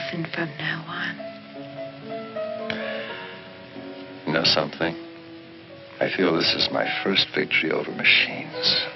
often from now on. You know something? I feel this is my first victory over machines.